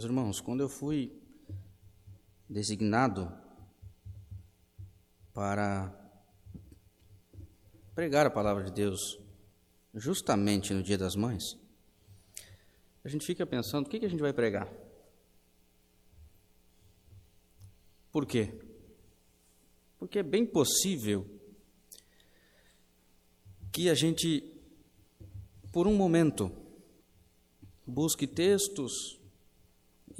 Meus irmãos, quando eu fui designado para pregar a palavra de Deus justamente no Dia das Mães, a gente fica pensando: o que, a gente vai pregar? Por quê? Porque é bem possível que a gente, por um momento, busque textos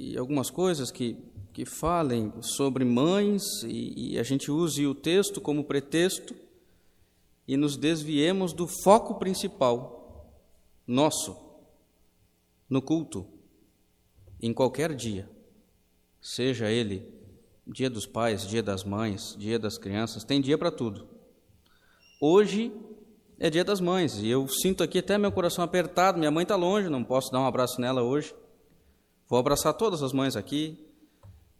e algumas coisas que, que falem sobre mães e, e a gente use o texto como pretexto e nos desviemos do foco principal nosso no culto, em qualquer dia, seja ele dia dos pais, dia das mães, dia das crianças, tem dia para tudo. Hoje é dia das mães e eu sinto aqui até meu coração apertado. Minha mãe está longe, não posso dar um abraço nela hoje. Vou abraçar todas as mães aqui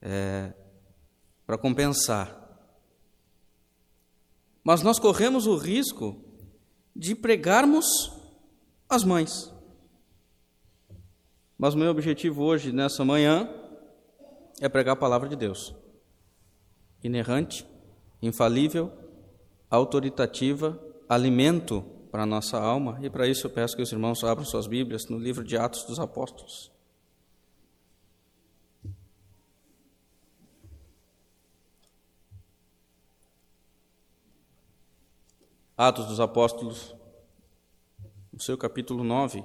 é, para compensar. Mas nós corremos o risco de pregarmos as mães. Mas o meu objetivo hoje, nessa manhã, é pregar a palavra de Deus inerrante, infalível, autoritativa, alimento para a nossa alma, e para isso eu peço que os irmãos abram suas Bíblias no livro de Atos dos Apóstolos. Atos dos Apóstolos, no seu capítulo 9,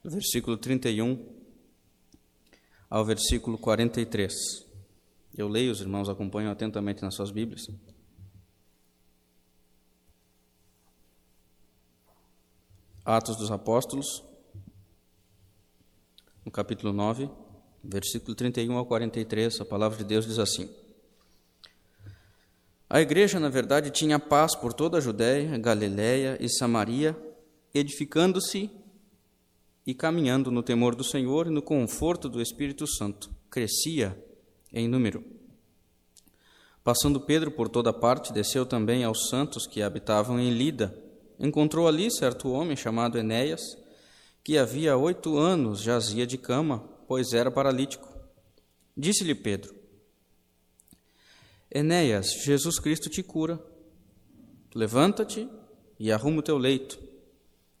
do versículo 31 ao versículo 43. Eu leio, os irmãos acompanham atentamente nas suas Bíblias. Atos dos Apóstolos, no capítulo 9, versículo 31 ao 43, a palavra de Deus diz assim: A igreja, na verdade, tinha paz por toda a Judéia, Galiléia e Samaria, edificando-se e caminhando no temor do Senhor e no conforto do Espírito Santo. Crescia em número. Passando Pedro por toda parte, desceu também aos santos que habitavam em Lida. Encontrou ali certo homem chamado Enéas, que havia oito anos jazia de cama, pois era paralítico. Disse-lhe Pedro: Enéas, Jesus Cristo te cura. Levanta-te e arruma o teu leito.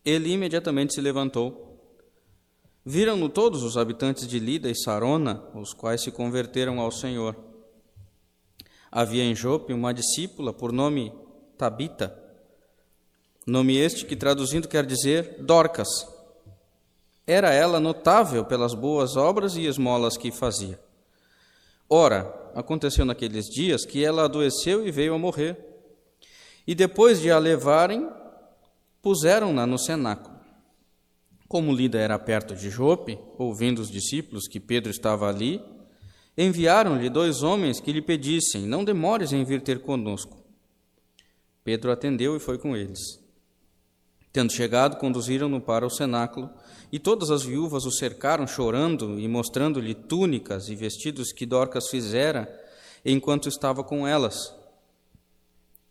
Ele imediatamente se levantou. Viram-no todos os habitantes de Lida e Sarona, os quais se converteram ao Senhor. Havia em Jope uma discípula por nome Tabita, nome este que traduzindo quer dizer Dorcas. Era ela notável pelas boas obras e esmolas que fazia. Ora, aconteceu naqueles dias que ela adoeceu e veio a morrer. E depois de a levarem, puseram-na no cenáculo. Como Lida era perto de Jope, ouvindo os discípulos que Pedro estava ali, enviaram-lhe dois homens que lhe pedissem: Não demores em vir ter conosco. Pedro atendeu e foi com eles. Tendo chegado, conduziram-no para o cenáculo, e todas as viúvas o cercaram, chorando e mostrando-lhe túnicas e vestidos que Dorcas fizera enquanto estava com elas.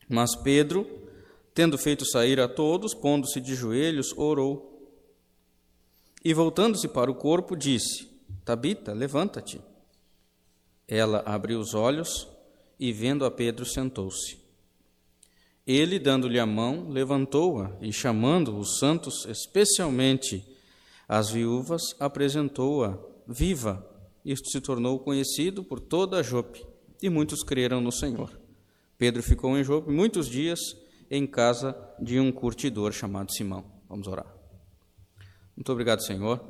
Mas Pedro, tendo feito sair a todos, pondo-se de joelhos, orou. E voltando-se para o corpo, disse: Tabita, levanta-te. Ela abriu os olhos e, vendo a Pedro, sentou-se. Ele, dando-lhe a mão, levantou-a e, chamando os santos, especialmente as viúvas, apresentou-a viva. Isto se tornou conhecido por toda Jope, e muitos creram no Senhor. Pedro ficou em Jope muitos dias em casa de um curtidor chamado Simão. Vamos orar. Muito obrigado, Senhor,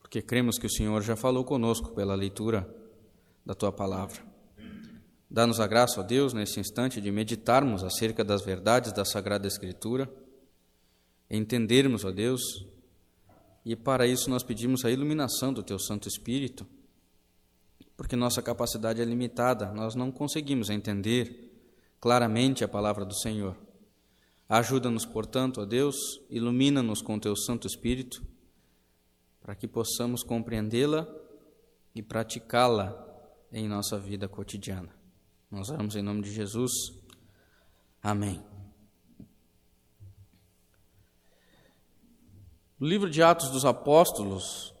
porque cremos que o Senhor já falou conosco pela leitura da tua palavra. Dá-nos a graça, ó Deus, nesse instante de meditarmos acerca das verdades da Sagrada Escritura, entendermos, ó Deus, e para isso nós pedimos a iluminação do teu Santo Espírito, porque nossa capacidade é limitada, nós não conseguimos entender claramente a palavra do Senhor. Ajuda-nos, portanto, ó Deus, ilumina-nos com teu Santo Espírito, para que possamos compreendê-la e praticá-la em nossa vida cotidiana. Nós oramos em nome de Jesus. Amém. O livro de Atos dos Apóstolos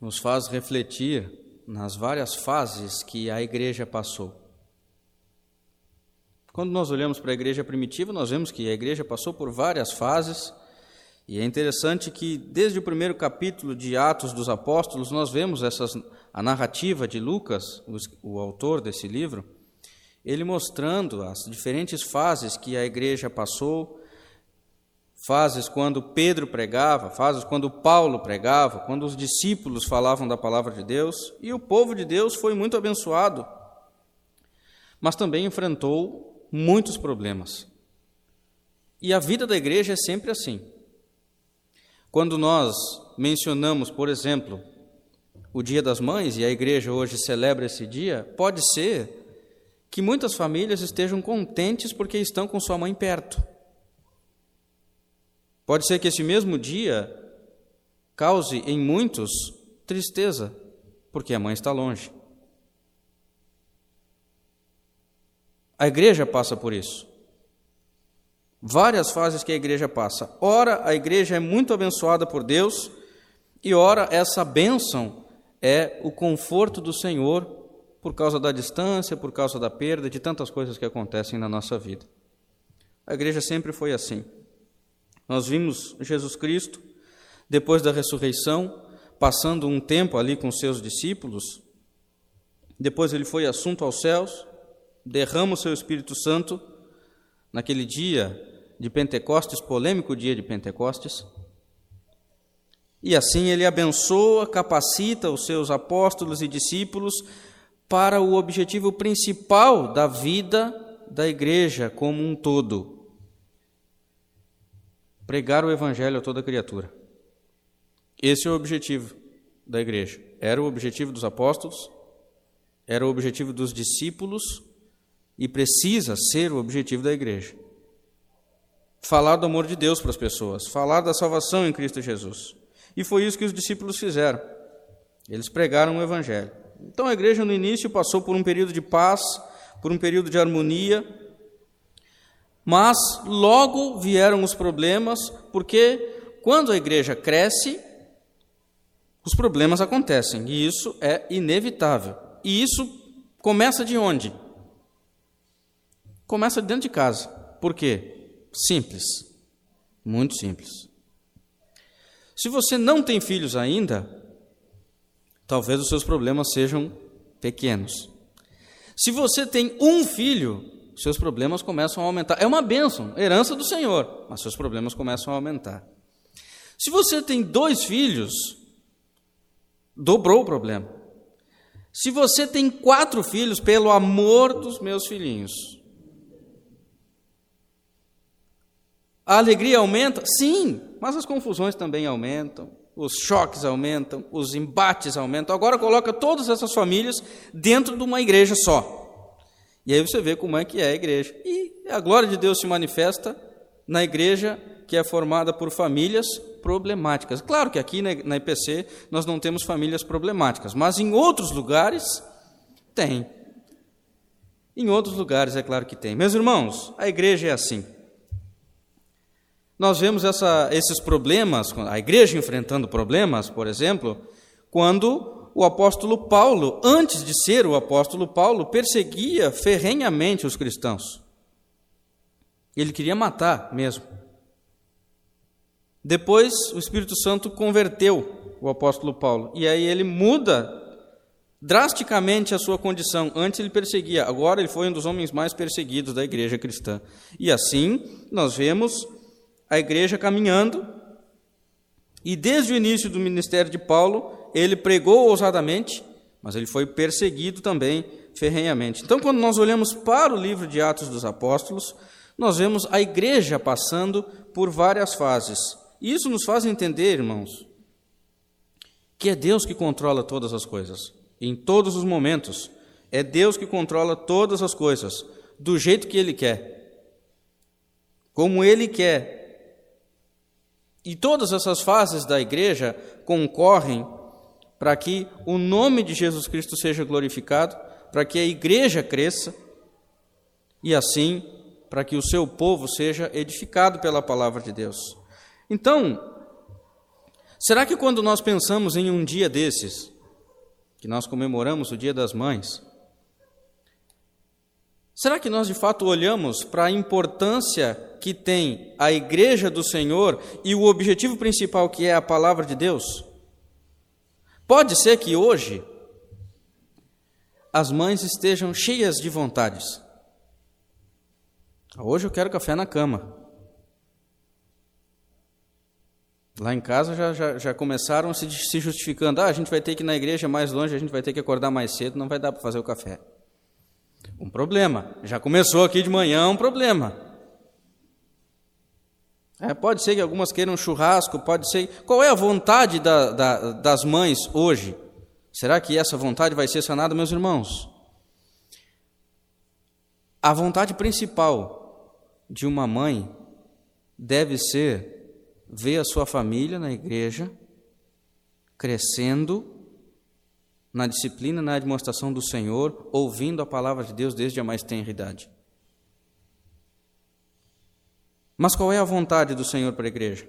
nos faz refletir nas várias fases que a igreja passou. Quando nós olhamos para a igreja primitiva, nós vemos que a igreja passou por várias fases, e é interessante que desde o primeiro capítulo de Atos dos Apóstolos nós vemos essas, a narrativa de Lucas, o, autor desse livro, ele mostrando as diferentes fases que a igreja passou, fases quando Pedro pregava, fases quando Paulo pregava, quando os discípulos falavam da palavra de Deus, e o povo de Deus foi muito abençoado, mas também enfrentou muitos problemas. E a vida da igreja é sempre assim. Quando nós mencionamos, por exemplo, o Dia das Mães, e a igreja hoje celebra esse dia, pode ser que muitas famílias estejam contentes porque estão com sua mãe perto. Pode ser que esse mesmo dia cause em muitos tristeza, porque a mãe está longe. A igreja passa por isso várias fases que a igreja passa. Ora, a igreja é muito abençoada por Deus, e ora, essa bênção é o conforto do Senhor por causa da distância, por causa da perda, de tantas coisas que acontecem na nossa vida. A igreja sempre foi assim. Nós vimos Jesus Cristo, depois da ressurreição, passando um tempo ali com seus discípulos, depois ele foi assunto aos céus, derrama o seu Espírito Santo. Naquele dia de Pentecostes, polêmico dia de Pentecostes. E assim ele abençoa, capacita os seus apóstolos e discípulos para o objetivo principal da vida da igreja como um todo: pregar o evangelho a toda criatura. Esse é o objetivo da igreja. Era o objetivo dos apóstolos, era o objetivo dos discípulos e precisa ser o objetivo da igreja falar do amor de Deus para as pessoas, falar da salvação em Cristo Jesus. E foi isso que os discípulos fizeram. Eles pregaram o Evangelho. Então a igreja no início passou por um período de paz, por um período de harmonia, mas logo vieram os problemas, porque quando a igreja cresce, os problemas acontecem, e isso é inevitável. E isso começa de onde? Começa dentro de casa. Por quê? Simples. Muito simples. Se você não tem filhos ainda, talvez os seus problemas sejam pequenos. Se você tem um filho, seus problemas começam a aumentar. É uma bênção, herança do Senhor, mas seus problemas começam a aumentar. Se você tem dois filhos, dobrou o problema. Se você tem quatro filhos, pelo amor dos meus filhinhos, A alegria aumenta? Sim, mas as confusões também aumentam, os choques aumentam, os embates aumentam. Agora coloca todas essas famílias dentro de uma igreja só. E aí você vê como é que é a igreja. E a glória de Deus se manifesta na igreja que é formada por famílias problemáticas. Claro que aqui na IPC nós não temos famílias problemáticas, mas em outros lugares tem. Em outros lugares é claro que tem. Meus irmãos, a igreja é assim. Nós vemos essa, esses problemas, a igreja enfrentando problemas, por exemplo, quando o apóstolo Paulo, antes de ser o apóstolo Paulo, perseguia ferrenhamente os cristãos. Ele queria matar mesmo. Depois o Espírito Santo converteu o apóstolo Paulo, e aí ele muda drasticamente a sua condição. Antes ele perseguia, agora ele foi um dos homens mais perseguidos da igreja cristã. E assim nós vemos a igreja caminhando, e desde o início do ministério de Paulo, ele pregou ousadamente, mas ele foi perseguido também ferrenhamente. Então, quando nós olhamos para o livro de Atos dos Apóstolos, nós vemos a igreja passando por várias fases. Isso nos faz entender, irmãos, que é Deus que controla todas as coisas, em todos os momentos. É Deus que controla todas as coisas, do jeito que Ele quer, como Ele quer, e todas essas fases da igreja concorrem para que o nome de Jesus Cristo seja glorificado, para que a igreja cresça e assim para que o seu povo seja edificado pela palavra de Deus. Então, Será que quando nós pensamos em um dia desses, que nós comemoramos o Dia das Mães, será que nós de fato olhamos para a importância que tem a Igreja do Senhor e o objetivo principal que é a palavra de Deus? Pode ser que hoje as mães estejam cheias de vontades. Hoje eu quero café na cama. Lá em casa já, já, já começaram se, se justificando: ah, a gente vai ter que ir na igreja mais longe, a gente vai ter que acordar mais cedo, não vai dar para fazer o café. Um problema. Já começou aqui de manhã um problema. É, pode ser que algumas queiram churrasco, pode ser. Qual é a vontade da, da, das mães hoje? Será que essa vontade vai ser sanada, meus irmãos? A vontade principal de uma mãe deve ser ver a sua família na igreja crescendo na disciplina, na demonstração do Senhor, ouvindo a palavra de Deus desde a mais tenra idade. Mas qual é a vontade do Senhor para a igreja?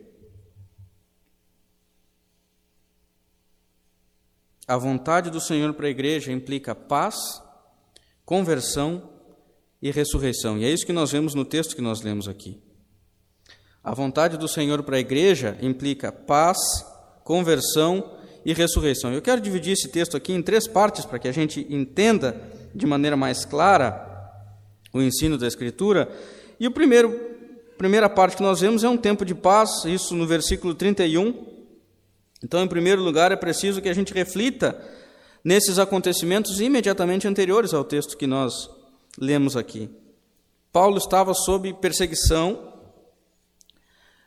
A vontade do Senhor para a igreja implica paz, conversão e ressurreição. E é isso que nós vemos no texto que nós lemos aqui. A vontade do Senhor para a igreja implica paz, conversão e ressurreição. Eu quero dividir esse texto aqui em três partes para que a gente entenda de maneira mais clara o ensino da Escritura. E o primeiro primeira parte que nós vemos é um tempo de paz, isso no versículo 31. Então, em primeiro lugar, é preciso que a gente reflita nesses acontecimentos imediatamente anteriores ao texto que nós lemos aqui. Paulo estava sob perseguição,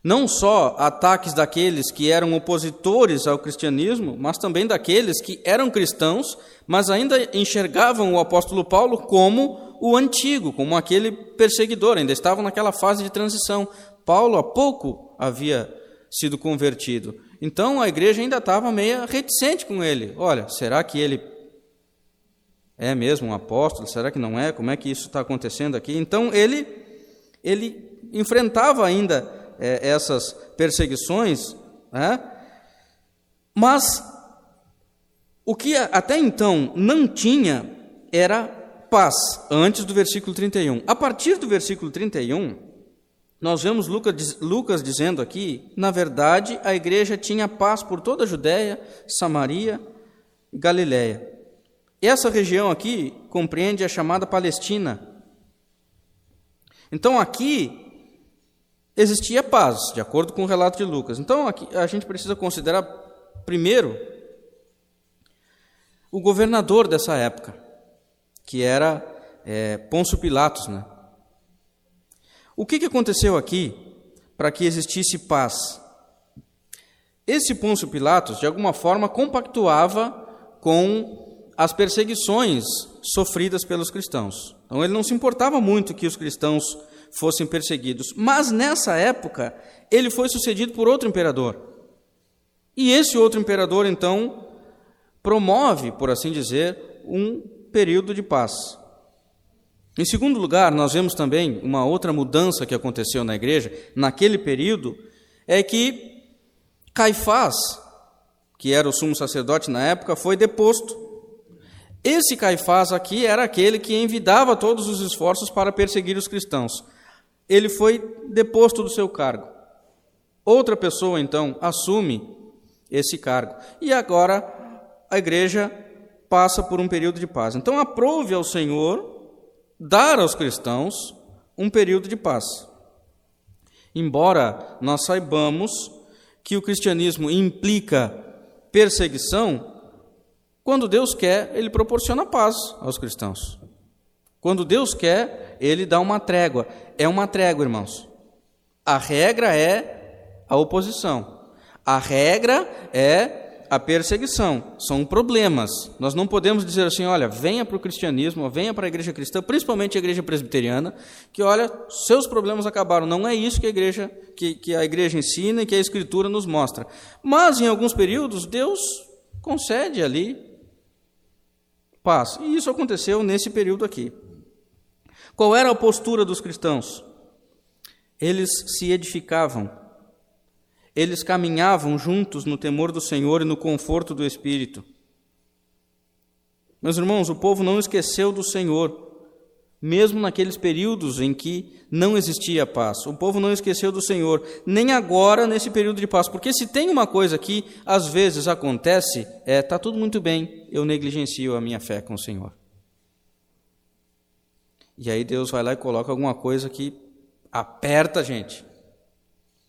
não só ataques daqueles que eram opositores ao cristianismo, mas também daqueles que eram cristãos, mas ainda enxergavam o apóstolo Paulo como o antigo, como aquele perseguidor, ainda estavam naquela fase de transição. Paulo há pouco havia sido convertido. Então a igreja ainda estava meio reticente com ele. Olha, será que ele é mesmo um apóstolo? Será que não é? Como é que isso está acontecendo aqui? Então ele, ele enfrentava ainda é, essas perseguições, né? mas o que até então não tinha era paz, antes do versículo 31. A partir do versículo 31, nós vemos Lucas, Lucas dizendo aqui, na verdade, a igreja tinha paz por toda a Judéia, Samaria e Galiléia. Essa região aqui compreende a chamada Palestina. Então aqui existia paz, de acordo com o relato de Lucas. Então aqui a gente precisa considerar primeiro o governador dessa época que era é, Pôncio Pilatos. Né? O que, que aconteceu aqui para que existisse paz? Esse Pôncio Pilatos, de alguma forma, compactuava com as perseguições sofridas pelos cristãos. Então, ele não se importava muito que os cristãos fossem perseguidos. Mas nessa época, ele foi sucedido por outro imperador. E esse outro imperador, então, promove, por assim dizer, um período de paz. Em segundo lugar, nós vemos também uma outra mudança que aconteceu na igreja naquele período, é que Caifás, que era o sumo sacerdote na época, foi deposto. Esse Caifás aqui era aquele que envidava todos os esforços para perseguir os cristãos. Ele foi deposto do seu cargo. Outra pessoa, então, assume esse cargo. E agora a igreja passa por um período de paz. Então, aprove ao Senhor dar aos cristãos um período de paz. Embora nós saibamos que o cristianismo implica perseguição, quando Deus quer, ele proporciona paz aos cristãos. Quando Deus quer, ele dá uma trégua. É uma trégua, irmãos. A regra é a oposição. A regra é a perseguição, são problemas. Nós não podemos dizer assim, olha, venha para o cristianismo, venha para a igreja cristã, principalmente a igreja presbiteriana, que olha, seus problemas acabaram. Não é isso que a igreja, que, que a igreja ensina e que a escritura nos mostra. Mas em alguns períodos Deus concede ali paz. E isso aconteceu nesse período aqui. Qual era a postura dos cristãos? Eles se edificavam Eles caminhavam juntos no temor do Senhor e no conforto do Espírito. Meus irmãos, o povo não esqueceu do Senhor, mesmo naqueles períodos em que não existia paz. O povo não esqueceu do Senhor, nem agora nesse período de paz, porque se tem uma coisa que às vezes acontece, é tá tudo muito bem, eu negligencio a minha fé com o Senhor. E aí Deus vai lá e coloca alguma coisa que aperta a gente.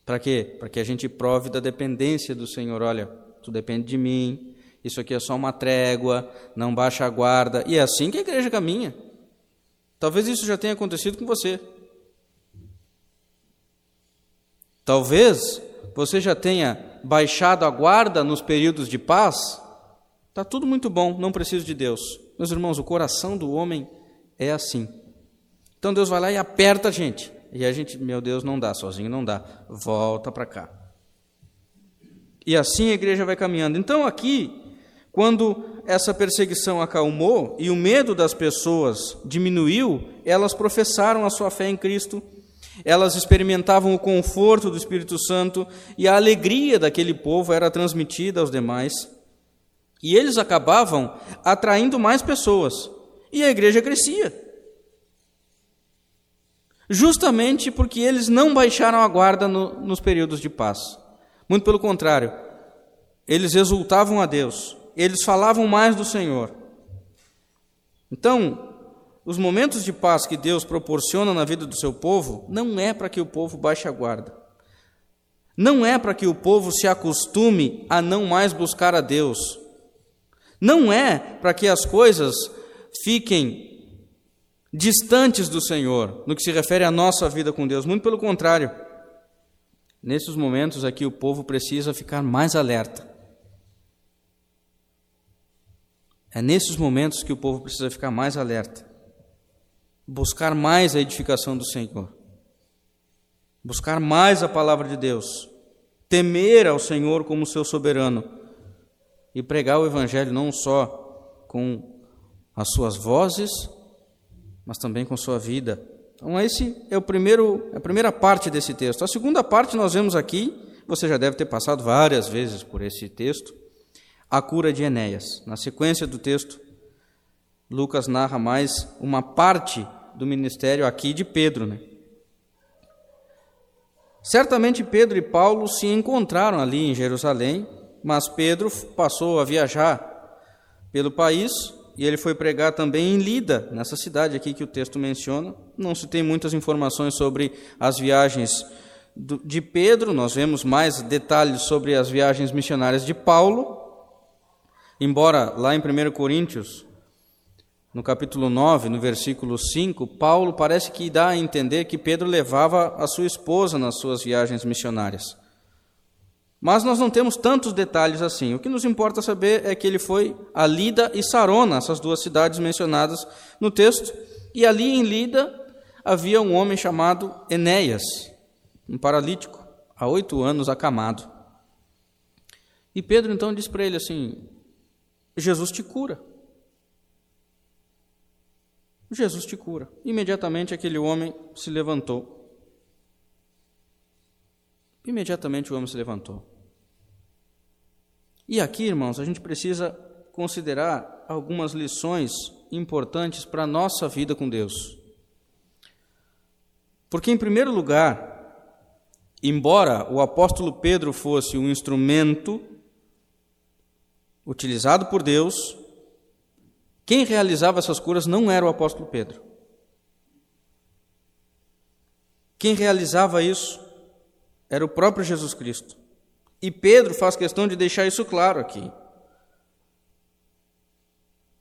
Para quê? Para que a gente prove da dependência do Senhor. Olha, tu depende de mim, isso aqui é só uma trégua, não baixa a guarda. E é assim que a igreja caminha. Talvez isso já tenha acontecido com você. Talvez você já tenha baixado a guarda nos períodos de paz. Está tudo muito bom, não preciso de Deus. Meus irmãos, o coração do homem é assim. Então Deus vai lá e aperta a gente. E a gente, meu Deus, não dá, sozinho não dá. Volta para cá. E assim a igreja vai caminhando. Então aqui, quando essa perseguição acalmou e o medo das pessoas diminuiu, elas professaram a sua fé em Cristo, elas experimentavam o conforto do Espírito Santo e a alegria daquele povo era transmitida aos demais. E eles acabavam atraindo mais pessoas. E a igreja crescia justamente porque eles não baixaram a guarda no, nos períodos de paz. Muito pelo contrário, eles exultavam a Deus, eles falavam mais do Senhor. Então, os momentos de paz que Deus proporciona na vida do seu povo não é para que o povo baixe a guarda. Não é para que o povo se acostume a não mais buscar a Deus. Não é para que as coisas fiquem distantes do Senhor, no que se refere à nossa vida com Deus. Muito pelo contrário. Nesses momentos aqui, o povo precisa ficar mais alerta. É nesses momentos que o povo precisa ficar mais alerta. Buscar mais a edificação do Senhor. Buscar mais a palavra de Deus. Temer ao Senhor como seu soberano. E pregar o Evangelho não só com as suas vozes, mas também com sua vida. Então, esse é o primeiro, a primeira parte desse texto. A segunda parte nós vemos aqui, você já deve ter passado várias vezes por esse texto, a cura de Enéas. Na sequência do texto, Lucas narra mais uma parte do ministério aqui de Pedro. Né? Certamente Pedro e Paulo se encontraram ali em Jerusalém, mas Pedro passou a viajar pelo país e ele foi pregar também em Lida, nessa cidade aqui que o texto menciona. Não se tem muitas informações sobre as viagens de Pedro, nós vemos mais detalhes sobre as viagens missionárias de Paulo. Embora lá em 1 Coríntios, no capítulo 9, no versículo 5, Paulo parece que dá a entender que Pedro levava a sua esposa nas suas viagens missionárias. Mas nós não temos tantos detalhes assim. O que nos importa saber é que ele foi a Lida e Sarona, essas duas cidades mencionadas no texto, e ali em Lida havia um homem chamado Enéas, um paralítico, há oito anos acamado. E Pedro então diz para ele assim: Jesus te cura. Jesus te cura. Imediatamente aquele homem se levantou. Imediatamente o homem se levantou. E aqui, irmãos, a gente precisa considerar algumas lições importantes para a nossa vida com Deus. Porque, em primeiro lugar, embora o apóstolo Pedro fosse um instrumento utilizado por Deus, quem realizava essas curas não era o apóstolo Pedro. Quem realizava isso era o próprio Jesus Cristo. E Pedro faz questão de deixar isso claro aqui.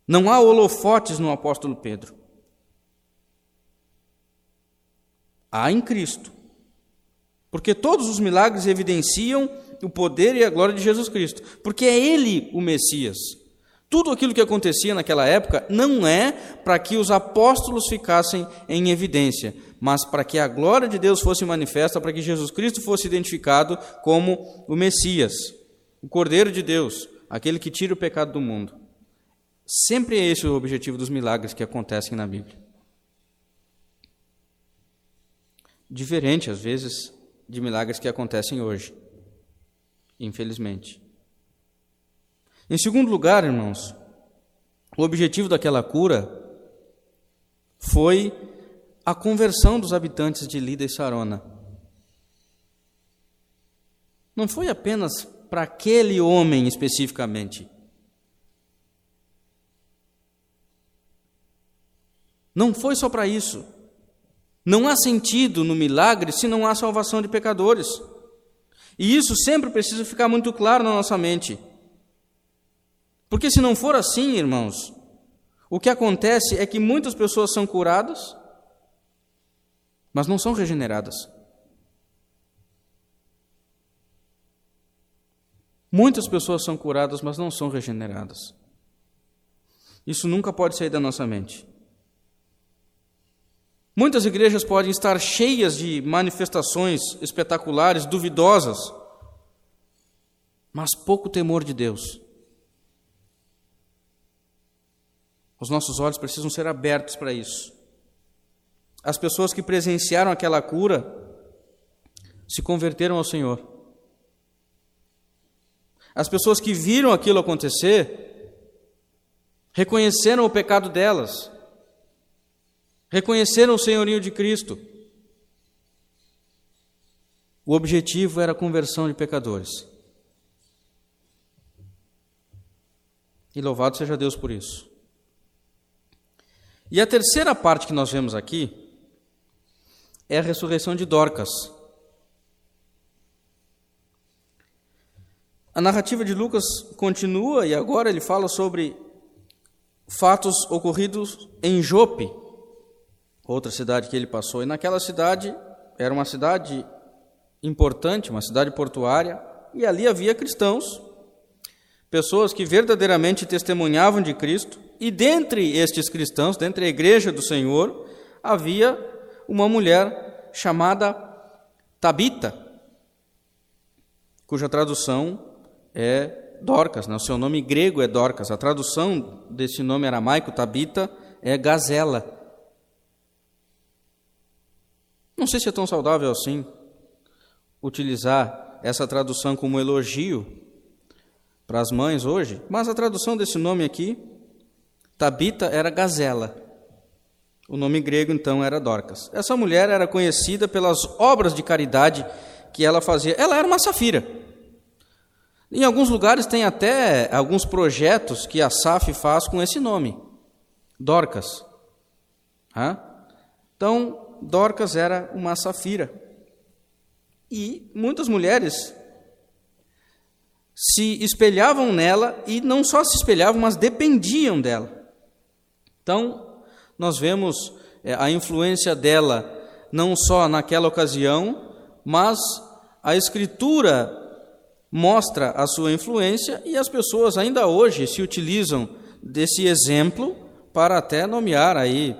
Não há holofotes no apóstolo Pedro. Há em Cristo. Porque todos os milagres evidenciam o poder e a glória de Jesus Cristo. Porque é Ele o Messias. Tudo aquilo que acontecia naquela época não é para que os apóstolos ficassem em evidência, mas para que a glória de Deus fosse manifesta, para que Jesus Cristo fosse identificado como o Messias, o Cordeiro de Deus, aquele que tira o pecado do mundo. Sempre é esse o objetivo dos milagres que acontecem na Bíblia. Diferente, às vezes, de milagres que acontecem hoje. infelizmente. Em segundo lugar, irmãos, o objetivo daquela cura foi a conversão dos habitantes de Lida e Sarona. Não foi apenas para aquele homem especificamente. Não foi só para isso. Não há sentido no milagre se não há salvação de pecadores. E isso sempre precisa ficar muito claro na nossa mente. Porque se não for assim, irmãos, o que acontece é que muitas pessoas são curadas, mas não são regeneradas. Muitas pessoas são curadas, mas não são regeneradas. Isso nunca pode sair da nossa mente. Muitas igrejas podem estar cheias de manifestações espetaculares, duvidosas, mas pouco temor de Deus. Os nossos olhos precisam ser abertos para isso. As pessoas que presenciaram aquela cura se converteram ao Senhor. As pessoas que viram aquilo acontecer reconheceram o pecado delas, reconheceram o senhorio de Cristo. O objetivo era a conversão de pecadores. E louvado seja Deus por isso. E a terceira parte que nós vemos aqui é a ressurreição de Dorcas. A narrativa de Lucas continua e agora ele fala sobre fatos ocorridos em Jope, outra cidade que ele passou. E naquela cidade, era uma cidade importante, uma cidade portuária, e ali havia cristãos, pessoas que verdadeiramente testemunhavam de Cristo, e dentre estes cristãos, dentre a igreja do Senhor, havia uma mulher chamada Tabita, cuja tradução é Dorcas, né? o seu nome grego é Dorcas. A tradução desse nome aramaico, Tabita, é gazela. Não sei se é tão saudável assim utilizar essa tradução como elogio para as mães hoje, mas a tradução desse nome aqui, Tabita, era gazela. O nome grego então era Dorcas. Essa mulher era conhecida pelas obras de caridade que ela fazia. Ela era uma safira. Em alguns lugares tem até alguns projetos que a SAF faz com esse nome, Dorcas. Então, Dorcas era uma safira. E muitas mulheres se espelhavam nela e não só se espelhavam, mas dependiam dela. Então, nós vemos é, a influência dela não só naquela ocasião, mas a Escritura mostra a sua influência e as pessoas ainda hoje se utilizam desse exemplo para até nomear aí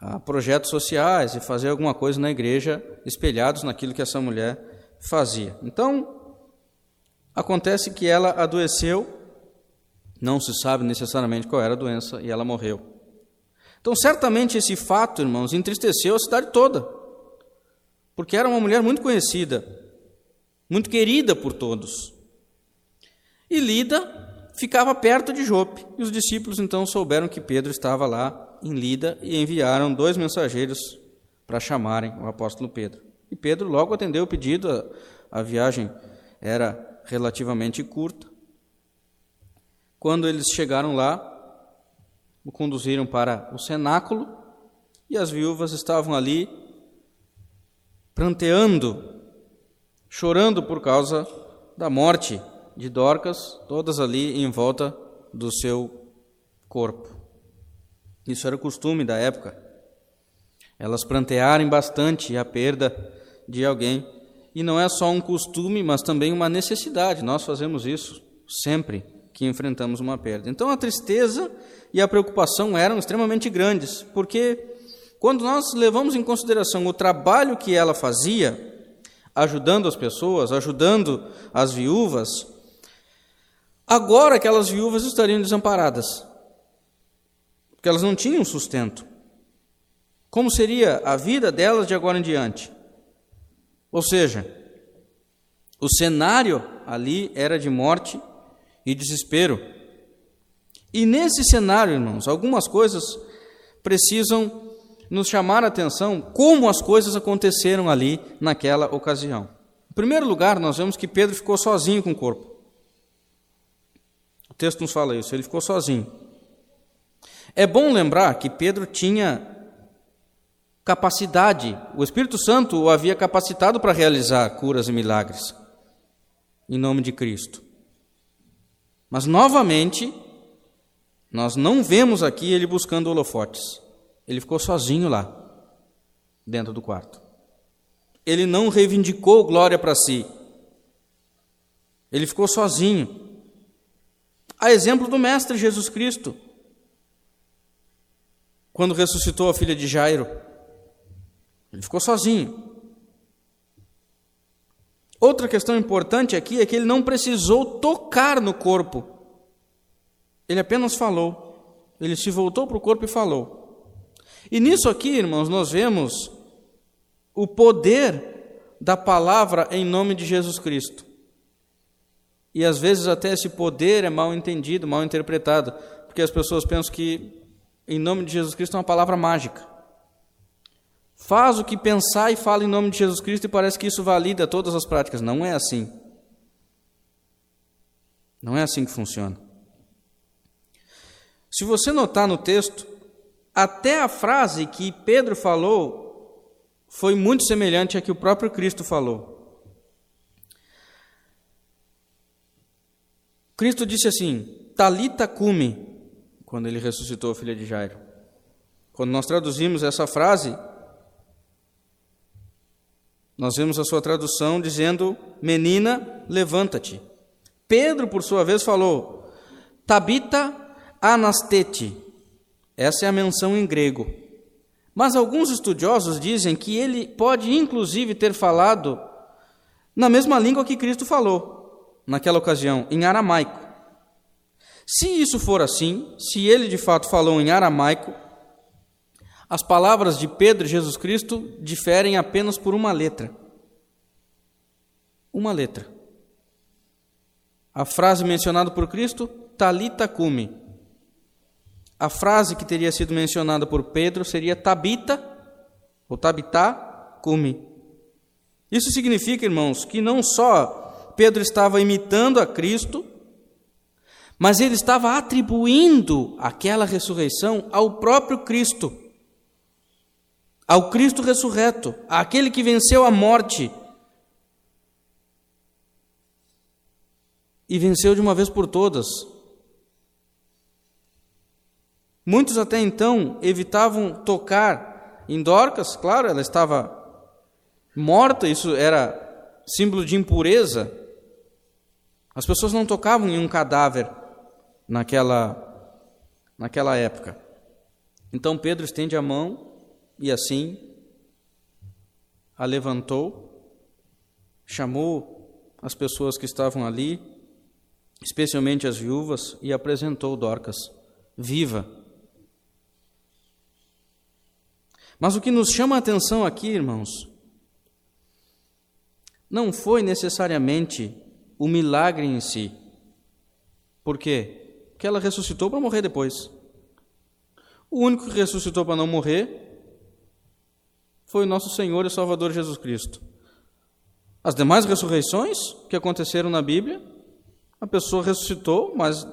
ah, projetos sociais e fazer alguma coisa na igreja espelhados naquilo que essa mulher fazia. Então, acontece que ela adoeceu, não se sabe necessariamente qual era a doença e ela morreu. Então, certamente esse fato, irmãos, entristeceu a cidade toda, porque era uma mulher muito conhecida, muito querida por todos. E Lida ficava perto de Jope, e os discípulos então souberam que Pedro estava lá em Lida e enviaram dois mensageiros para chamarem o apóstolo Pedro. E Pedro logo atendeu o pedido, a, a viagem era relativamente curta. Quando eles chegaram lá, o conduziram para o cenáculo e as viúvas estavam ali pranteando, chorando por causa da morte de Dorcas, todas ali em volta do seu corpo. Isso era o costume da época. Elas prantearem bastante a perda de alguém. E não é só um costume, mas também uma necessidade. Nós fazemos isso sempre que enfrentamos uma perda. Então a tristeza e a preocupação eram extremamente grandes, porque quando nós levamos em consideração o trabalho que ela fazia, ajudando as pessoas, ajudando as viúvas, agora aquelas viúvas estariam desamparadas, porque elas não tinham sustento. Como seria a vida delas de agora em diante? Ou seja, o cenário ali era de morte e desespero. E nesse cenário, irmãos, algumas coisas precisam nos chamar a atenção como as coisas aconteceram ali naquela ocasião. Em primeiro lugar, nós vemos que Pedro ficou sozinho com o corpo. O texto nos fala isso, ele ficou sozinho. É bom lembrar que Pedro tinha capacidade, o Espírito Santo o havia capacitado para realizar curas e milagres, em nome de Cristo. Mas, novamente, nós não vemos aqui ele buscando holofotes. Ele ficou sozinho lá, dentro do quarto. Ele não reivindicou glória para si. Ele ficou sozinho. A exemplo do Mestre Jesus Cristo, quando ressuscitou a filha de Jairo. Ele ficou sozinho. Outra questão importante aqui é que ele não precisou tocar no corpo. Ele apenas falou. Ele se voltou para o corpo e falou. E nisso aqui, irmãos, nós vemos o poder da palavra em nome de Jesus Cristo. E às vezes até esse poder é mal entendido, mal interpretado, porque as pessoas pensam que em nome de Jesus Cristo é uma palavra mágica. Faz o que pensar e fala em nome de Jesus Cristo e parece que isso valida todas as práticas. Não é assim. Não é assim que funciona. Se você notar no texto, até a frase que Pedro falou foi muito semelhante à que o próprio Cristo falou. Cristo disse assim: Talita cumi, quando ele ressuscitou a filha de Jairo. Quando nós traduzimos essa frase, nós vemos a sua tradução dizendo: Menina, levanta-te. Pedro, por sua vez, falou: Tabita anastete. Essa é a menção em grego. Mas alguns estudiosos dizem que ele pode, inclusive, ter falado na mesma língua que Cristo falou, naquela ocasião, em aramaico. Se isso for assim, se ele de fato falou em aramaico, as palavras de Pedro e Jesus Cristo diferem apenas por uma letra. Uma letra. A frase mencionada por Cristo, talita cumi. A frase que teria sido mencionada por Pedro seria tabita, ou tabitá cumi. Isso significa, irmãos, que não só Pedro estava imitando a Cristo, mas ele estava atribuindo aquela ressurreição ao próprio Cristo ao Cristo ressurreto, àquele que venceu a morte e venceu de uma vez por todas. Muitos até então evitavam tocar em Dorcas, claro, ela estava morta, isso era símbolo de impureza. As pessoas não tocavam em um cadáver naquela, naquela época. Então Pedro estende a mão e assim a levantou, chamou as pessoas que estavam ali, especialmente as viúvas, e apresentou Dorcas, viva. Mas o que nos chama a atenção aqui, irmãos, não foi necessariamente o milagre em si. Por quê? Porque ela ressuscitou para morrer depois. O único que ressuscitou para não morrer foi o nosso Senhor e Salvador Jesus Cristo. As demais ressurreições que aconteceram na Bíblia, a pessoa ressuscitou, mas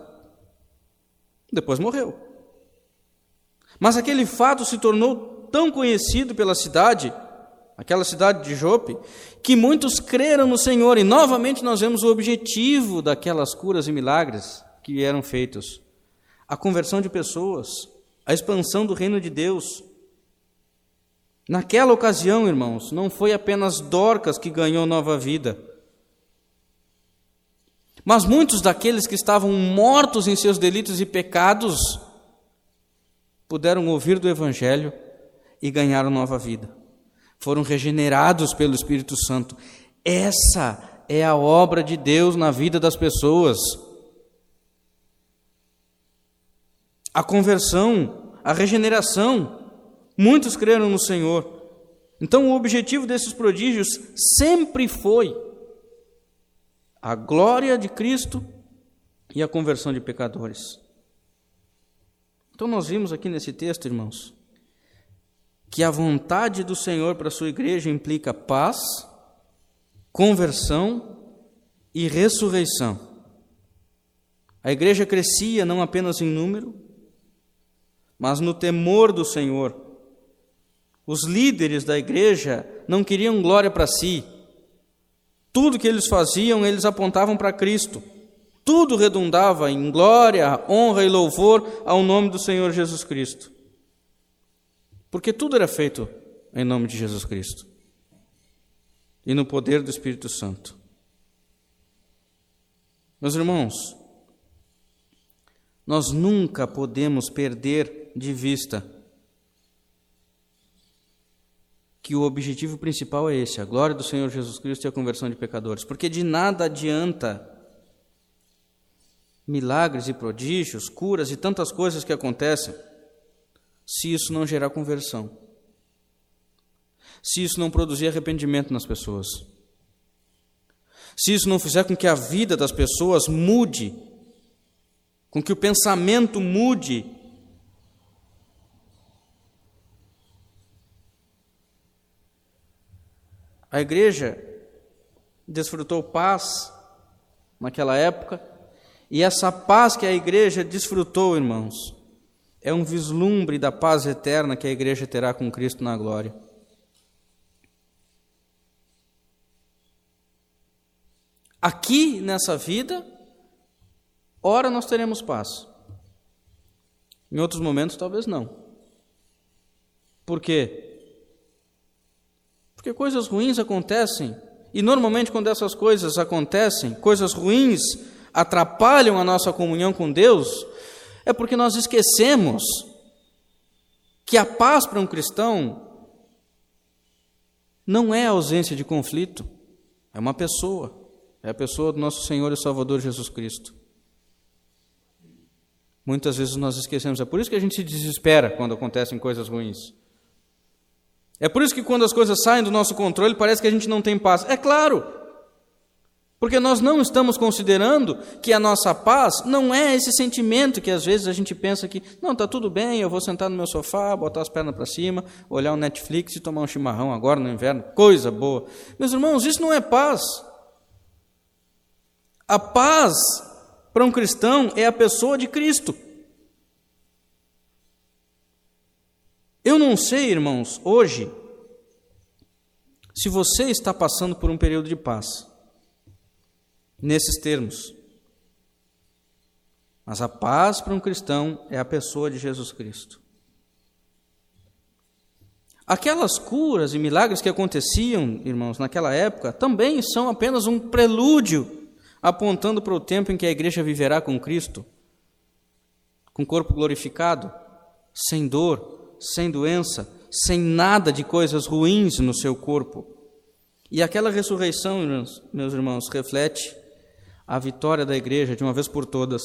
depois morreu. Mas aquele fato se tornou tão conhecido pela cidade, aquela cidade de Jope, que muitos creram no Senhor e novamente nós vemos o objetivo daquelas curas e milagres que eram feitos: a conversão de pessoas, a expansão do reino de Deus, Naquela ocasião, irmãos, não foi apenas Dorcas que ganhou nova vida, mas muitos daqueles que estavam mortos em seus delitos e pecados puderam ouvir do Evangelho e ganharam nova vida. Foram regenerados pelo Espírito Santo. Essa é a obra de Deus na vida das pessoas. A conversão, a regeneração, Muitos creram no Senhor. Então, o objetivo desses prodígios sempre foi a glória de Cristo e a conversão de pecadores. Então, nós vimos aqui nesse texto, irmãos, que a vontade do Senhor para a sua igreja implica paz, conversão e ressurreição. A igreja crescia não apenas em número, mas no temor do Senhor. Os líderes da igreja não queriam glória para si. Tudo que eles faziam, eles apontavam para Cristo. Tudo redundava em glória, honra e louvor ao nome do Senhor Jesus Cristo. Porque tudo era feito em nome de Jesus Cristo e no poder do Espírito Santo. Meus irmãos, nós nunca podemos perder de vista que o objetivo principal é esse, a glória do Senhor Jesus Cristo e a conversão de pecadores, porque de nada adianta milagres e prodígios, curas e tantas coisas que acontecem, se isso não gerar conversão, se isso não produzir arrependimento nas pessoas, se isso não fizer com que a vida das pessoas mude, com que o pensamento mude, a igreja desfrutou paz naquela época, e essa paz que a igreja desfrutou, irmãos, é um vislumbre da paz eterna que a igreja terá com Cristo na glória. Aqui nessa vida, ora nós teremos paz. Em outros momentos, talvez não. Por quê? Porque coisas ruins acontecem, e normalmente, quando essas coisas acontecem, coisas ruins atrapalham a nossa comunhão com Deus, é porque nós esquecemos que a paz para um cristão não é a ausência de conflito, é uma pessoa, é a pessoa do nosso Senhor e Salvador Jesus Cristo. Muitas vezes nós esquecemos, é por isso que a gente se desespera quando acontecem coisas ruins. É por isso que quando as coisas saem do nosso controle, parece que a gente não tem paz. É claro, porque nós não estamos considerando que a nossa paz não é esse sentimento que às vezes a gente pensa que, não, está tudo bem, eu vou sentar no meu sofá, botar as pernas para cima, olhar o Netflix e tomar um chimarrão agora no inverno, coisa boa. Meus irmãos, isso não é paz. A paz para um cristão é a pessoa de Cristo. Eu não sei, irmãos, hoje, se você está passando por um período de paz nesses termos. Mas a paz para um cristão é a pessoa de Jesus Cristo. Aquelas curas e milagres que aconteciam, irmãos, naquela época, também são apenas um prelúdio apontando para o tempo em que a igreja viverá com Cristo, com corpo glorificado, sem dor, sem doença, sem nada de coisas ruins no seu corpo. E aquela ressurreição, meus irmãos, reflete a vitória da igreja de uma vez por todas,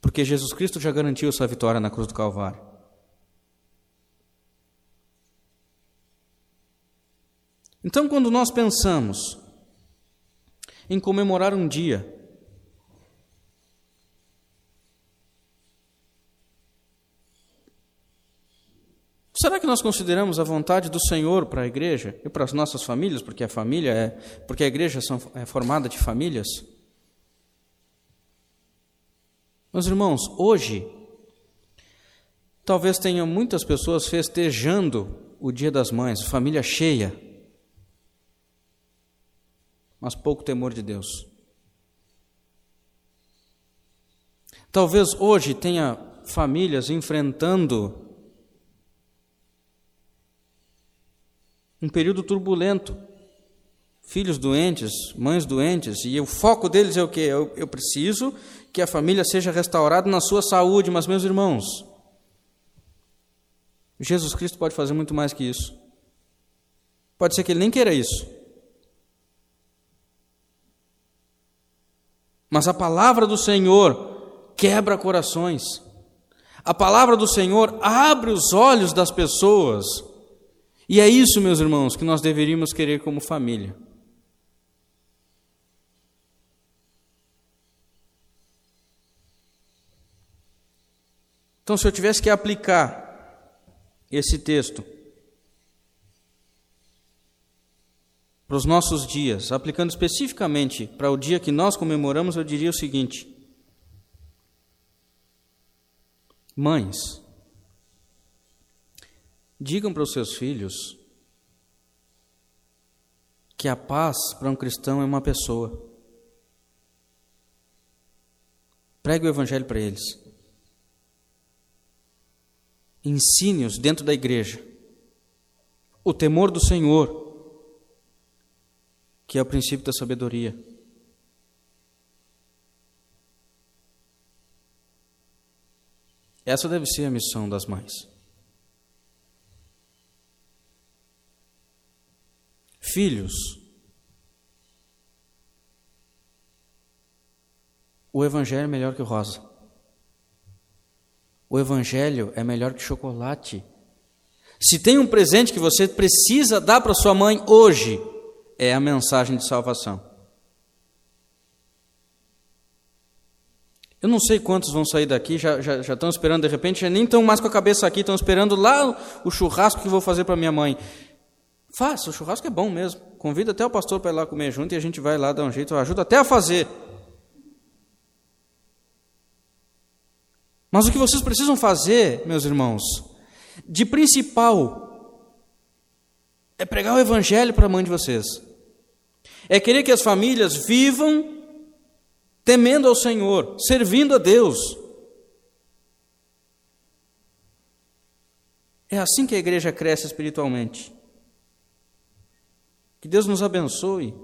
porque Jesus Cristo já garantiu essa vitória na cruz do Calvário. Então, quando nós pensamos em comemorar um dia, Será que nós consideramos a vontade do Senhor para a igreja e para as nossas famílias, porque a família é, porque a igreja é formada de famílias? Meus irmãos, hoje, talvez tenha muitas pessoas festejando o Dia das Mães, família cheia, mas pouco temor de Deus. Talvez hoje tenha famílias enfrentando um período turbulento, filhos doentes, mães doentes, e o foco deles é o que? Eu, eu preciso que a família seja restaurada na sua saúde, mas, meus irmãos, Jesus Cristo pode fazer muito mais que isso. Pode ser que ele nem queira isso. Mas a palavra do Senhor quebra corações. A palavra do Senhor abre os olhos das pessoas. E é isso, meus irmãos, que nós deveríamos querer como família. Então, se eu tivesse que aplicar esse texto para os nossos dias, aplicando especificamente para o dia que nós comemoramos, eu diria o seguinte: Mães, digam para os seus filhos que a paz para um cristão é uma pessoa. Pregue o evangelho para eles. Ensine-os dentro da igreja. O temor do Senhor, que é o princípio da sabedoria. Essa deve ser a missão das mães. Filhos, o Evangelho é melhor que rosa. O Evangelho é melhor que chocolate. Se tem um presente que você precisa dar para sua mãe hoje, é a mensagem de salvação. Eu não sei quantos vão sair daqui, já, já, já estão esperando, de repente, já nem estão mais com a cabeça aqui, estão esperando lá o churrasco que vou fazer para minha mãe. Faça, o churrasco é bom mesmo. Convida até o pastor para ir lá comer junto e a gente vai lá dar um jeito, eu ajudo até a fazer. Mas o que vocês precisam fazer, meus irmãos, de principal, é pregar o evangelho para a mãe de vocês. É querer que as famílias vivam temendo ao Senhor, servindo a Deus. É assim que a igreja cresce espiritualmente. Que Deus nos abençoe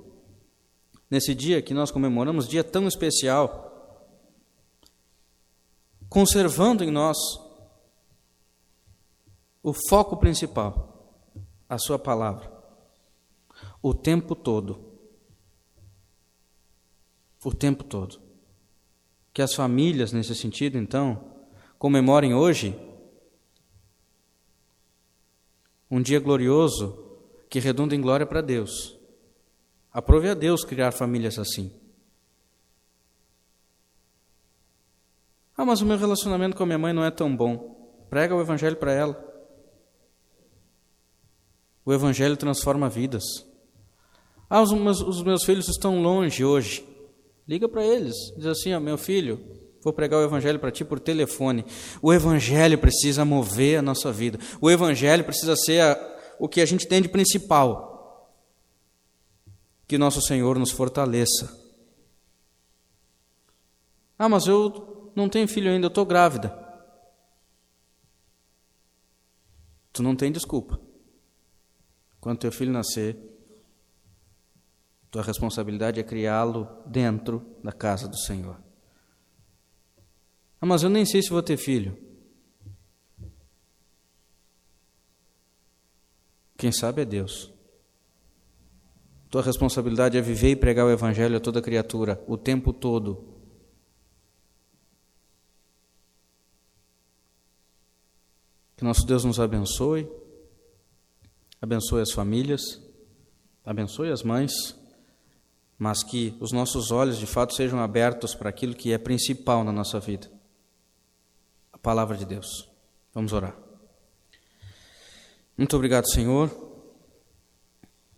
nesse dia que nós comemoramos, dia tão especial, conservando em nós o foco principal, a Sua palavra, o tempo todo o tempo todo. Que as famílias, nesse sentido, então, comemorem hoje um dia glorioso que redunda em glória para Deus. Aprove a Deus criar famílias assim. Ah, mas o meu relacionamento com a minha mãe não é tão bom. Prega o Evangelho para ela. O Evangelho transforma vidas. Ah, os meus, os meus filhos estão longe hoje. Liga para eles, diz assim: ó, meu filho, vou pregar o evangelho para ti por telefone. O evangelho precisa mover a nossa vida. O evangelho precisa ser a, o que a gente tem de principal. Que nosso Senhor nos fortaleça. Ah, mas eu não tenho filho ainda, eu estou grávida. Tu não tem desculpa. Quando teu filho nascer, tua responsabilidade é criá-lo dentro da casa do Senhor. Ah, mas eu nem sei se vou ter filho. Quem sabe é Deus. Tua responsabilidade é viver e pregar o Evangelho a toda criatura, o tempo todo. Que nosso Deus nos abençoe, abençoe as famílias, abençoe as mães mas que os nossos olhos de fato sejam abertos para aquilo que é principal na nossa vida a palavra de Deus. Vamos orar. Muito obrigado, Senhor,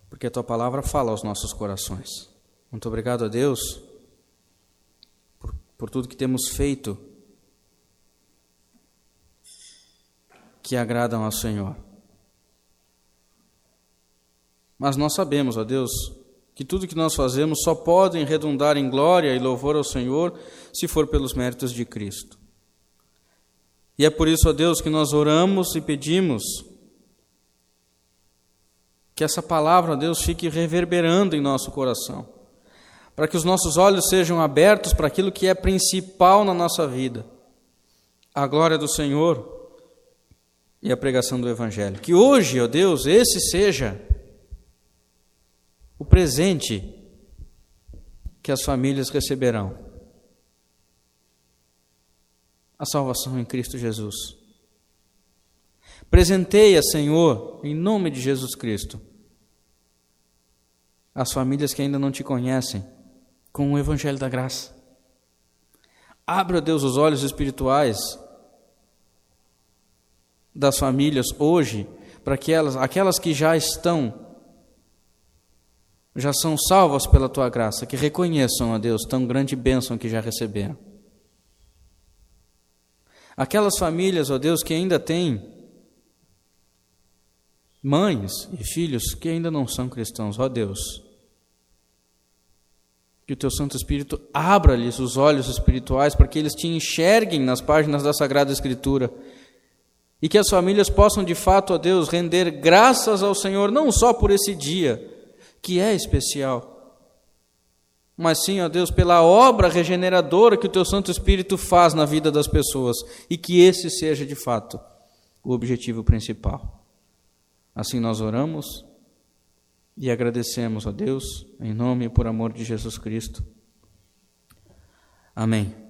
porque a tua palavra fala aos nossos corações. Muito obrigado a Deus por, por tudo que temos feito que agradam ao Senhor. Mas nós sabemos, ó Deus, que tudo que nós fazemos só podem redundar em glória e louvor ao Senhor se for pelos méritos de Cristo. E é por isso, ó Deus, que nós oramos e pedimos que essa palavra, Deus, fique reverberando em nosso coração, para que os nossos olhos sejam abertos para aquilo que é principal na nossa vida, a glória do Senhor e a pregação do Evangelho. Que hoje, ó Deus, esse seja o presente que as famílias receberão. A salvação em Cristo Jesus. Presenteia, Senhor, em nome de Jesus Cristo, as famílias que ainda não te conhecem com o Evangelho da Graça. Abra, Deus, os olhos espirituais das famílias hoje, para que elas, aquelas que já estão, já são salvas pela tua graça, que reconheçam a Deus tão grande bênção que já receberam. Aquelas famílias, ó Deus, que ainda têm mães e filhos que ainda não são cristãos, ó Deus, que o teu Santo Espírito abra-lhes os olhos espirituais para que eles te enxerguem nas páginas da Sagrada Escritura e que as famílias possam de fato, ó Deus, render graças ao Senhor, não só por esse dia, que é especial, mas sim, ó Deus, pela obra regeneradora que o teu Santo Espírito faz na vida das pessoas e que esse seja de fato o objetivo principal. Assim nós oramos e agradecemos a Deus, em nome e por amor de Jesus Cristo. Amém.